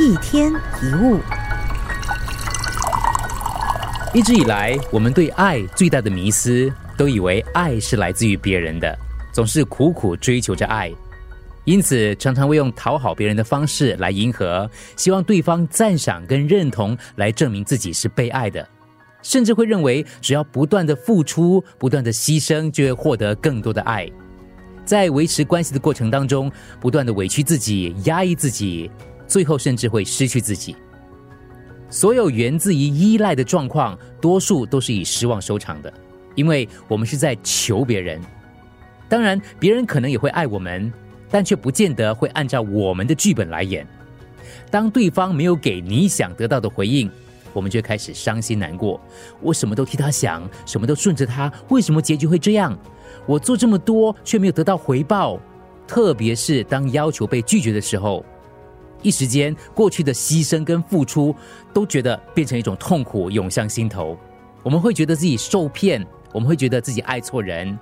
一天一物，一直以来，我们对爱最大的迷思，都以为爱是来自于别人的，总是苦苦追求着爱，因此常常会用讨好别人的方式来迎合，希望对方赞赏跟认同，来证明自己是被爱的，甚至会认为只要不断的付出、不断的牺牲，就会获得更多的爱。在维持关系的过程当中，不断的委屈自己、压抑自己，最后甚至会失去自己。所有源自于依赖的状况，多数都是以失望收场的，因为我们是在求别人。当然，别人可能也会爱我们，但却不见得会按照我们的剧本来演。当对方没有给你想得到的回应，我们就开始伤心难过。我什么都替他想，什么都顺着他，为什么结局会这样？我做这么多却没有得到回报，特别是当要求被拒绝的时候，一时间过去的牺牲跟付出都觉得变成一种痛苦涌向心头。我们会觉得自己受骗，我们会觉得自己爱错人，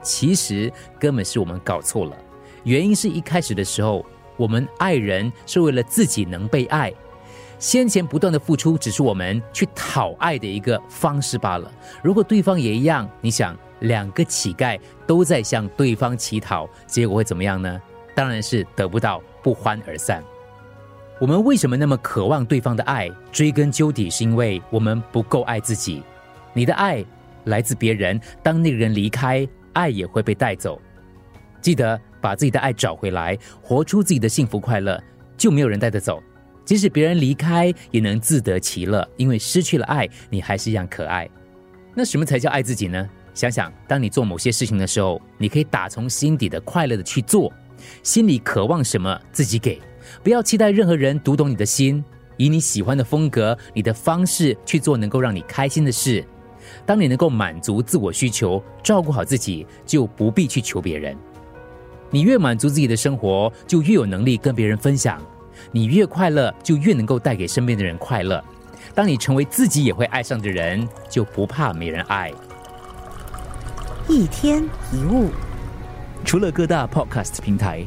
其实根本是我们搞错了。原因是一开始的时候，我们爱人是为了自己能被爱，先前不断的付出只是我们去讨爱的一个方式罢了。如果对方也一样，你想？两个乞丐都在向对方乞讨，结果会怎么样呢？当然是得不到，不欢而散。我们为什么那么渴望对方的爱？追根究底，是因为我们不够爱自己。你的爱来自别人，当那个人离开，爱也会被带走。记得把自己的爱找回来，活出自己的幸福快乐，就没有人带得走。即使别人离开，也能自得其乐，因为失去了爱，你还是一样可爱。那什么才叫爱自己呢？想想，当你做某些事情的时候，你可以打从心底的快乐的去做，心里渴望什么自己给，不要期待任何人读懂你的心，以你喜欢的风格、你的方式去做能够让你开心的事。当你能够满足自我需求，照顾好自己，就不必去求别人。你越满足自己的生活，就越有能力跟别人分享；你越快乐，就越能够带给身边的人快乐。当你成为自己也会爱上的人，就不怕没人爱。一天一物，除了各大 podcast 平台，